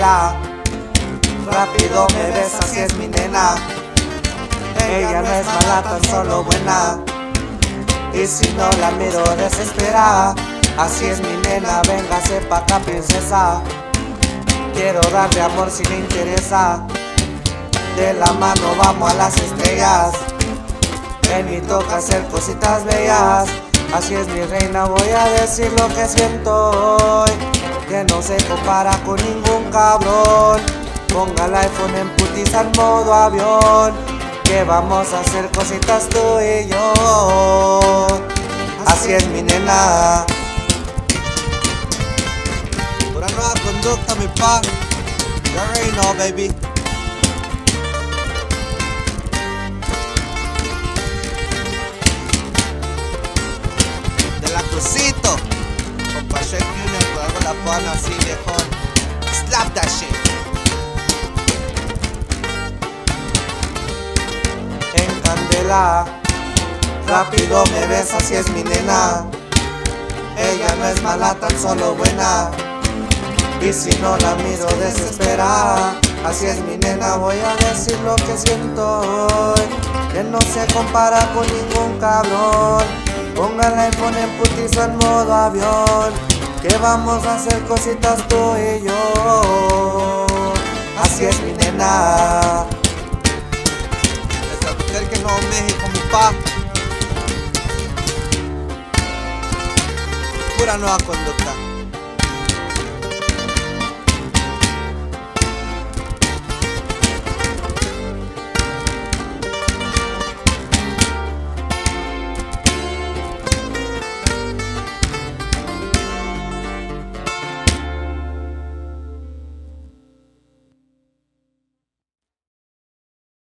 Rápido me besa si es mi nena. Ella no es mala, tan solo buena. Y si no la miro desespera, así es mi nena, véngase pa' acá princesa. Quiero darle amor si le interesa. De la mano vamos a las estrellas. Ven y toca hacer cositas bellas. Así es mi reina, voy a decir lo que siento hoy. Que no se compara con ningún cabrón. Ponga el iPhone en putiza en modo avión. Que vamos a hacer cositas tú y yo. Así es mi nena. Pura nueva conducta, mi pa. Baby. Viejón. Slap that shit. En candela. Rápido me besa si es mi nena. Ella no es mala, tan solo buena. Y si no la miro desespera, así es mi nena, voy a decir lo que siento hoy. Que no se compara con ningún cabrón. Ponga el iPhone en putizo en modo avión. Que vamos a hacer cositas tú y yo. Así es mi nena. Desde Albuquerque, Nuevo México, mi pa. Pura nueva conducta.